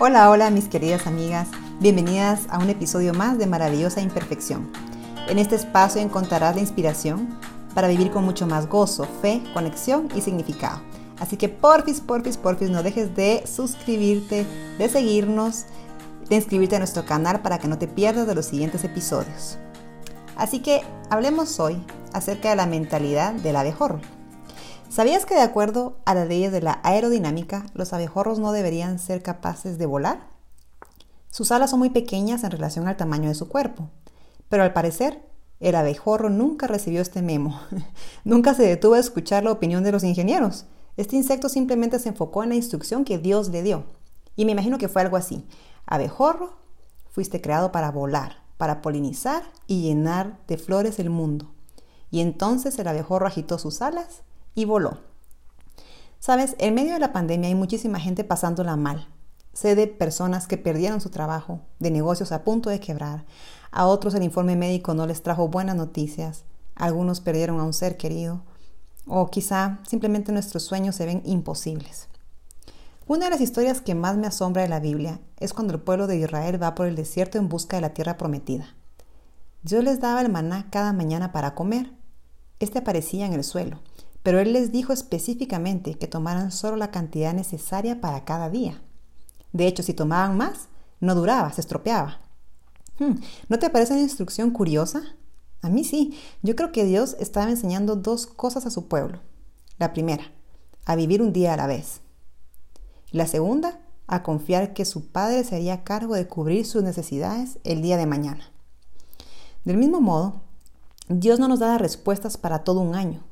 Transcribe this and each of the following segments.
Hola, hola mis queridas amigas, bienvenidas a un episodio más de Maravillosa Imperfección. En este espacio encontrarás la inspiración para vivir con mucho más gozo, fe, conexión y significado. Así que porfis, porfis, porfis, no dejes de suscribirte, de seguirnos, de inscribirte a nuestro canal para que no te pierdas de los siguientes episodios. Así que hablemos hoy acerca de la mentalidad del abejorro. ¿Sabías que de acuerdo a las leyes de la aerodinámica, los abejorros no deberían ser capaces de volar? Sus alas son muy pequeñas en relación al tamaño de su cuerpo, pero al parecer el abejorro nunca recibió este memo, nunca se detuvo a escuchar la opinión de los ingenieros. Este insecto simplemente se enfocó en la instrucción que Dios le dio. Y me imagino que fue algo así. Abejorro, fuiste creado para volar, para polinizar y llenar de flores el mundo. Y entonces el abejorro agitó sus alas y voló. Sabes, en medio de la pandemia hay muchísima gente pasándola mal. Sé de personas que perdieron su trabajo, de negocios a punto de quebrar. A otros el informe médico no les trajo buenas noticias. Algunos perdieron a un ser querido. O quizá simplemente nuestros sueños se ven imposibles. Una de las historias que más me asombra de la Biblia es cuando el pueblo de Israel va por el desierto en busca de la tierra prometida. Dios les daba el maná cada mañana para comer. Este aparecía en el suelo pero Él les dijo específicamente que tomaran solo la cantidad necesaria para cada día. De hecho, si tomaban más, no duraba, se estropeaba. Hmm, ¿No te parece una instrucción curiosa? A mí sí. Yo creo que Dios estaba enseñando dos cosas a su pueblo. La primera, a vivir un día a la vez. La segunda, a confiar que su Padre se cargo de cubrir sus necesidades el día de mañana. Del mismo modo, Dios no nos da respuestas para todo un año,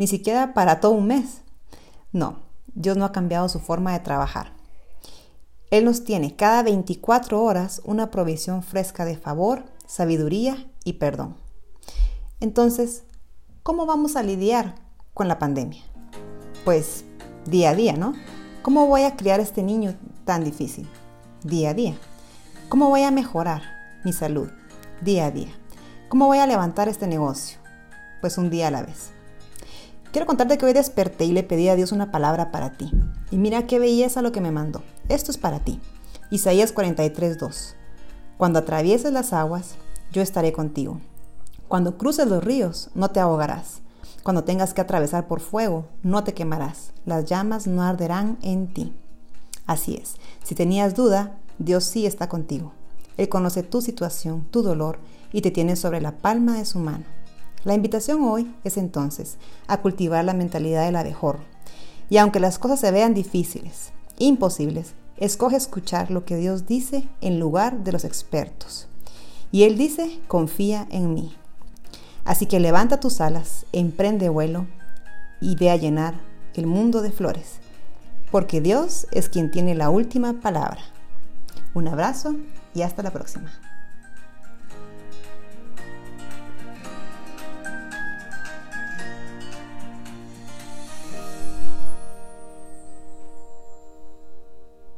ni siquiera para todo un mes. No, Dios no ha cambiado su forma de trabajar. Él nos tiene cada 24 horas una provisión fresca de favor, sabiduría y perdón. Entonces, ¿cómo vamos a lidiar con la pandemia? Pues día a día, ¿no? ¿Cómo voy a criar a este niño tan difícil? Día a día. ¿Cómo voy a mejorar mi salud? Día a día. ¿Cómo voy a levantar este negocio? Pues un día a la vez. Quiero contarte que hoy desperté y le pedí a Dios una palabra para ti. Y mira qué belleza lo que me mandó. Esto es para ti. Isaías 43:2. Cuando atravieses las aguas, yo estaré contigo. Cuando cruces los ríos, no te ahogarás. Cuando tengas que atravesar por fuego, no te quemarás. Las llamas no arderán en ti. Así es. Si tenías duda, Dios sí está contigo. Él conoce tu situación, tu dolor y te tiene sobre la palma de su mano. La invitación hoy es entonces a cultivar la mentalidad del abejorro. Y aunque las cosas se vean difíciles, imposibles, escoge escuchar lo que Dios dice en lugar de los expertos. Y Él dice, confía en mí. Así que levanta tus alas, emprende vuelo y ve a llenar el mundo de flores, porque Dios es quien tiene la última palabra. Un abrazo y hasta la próxima.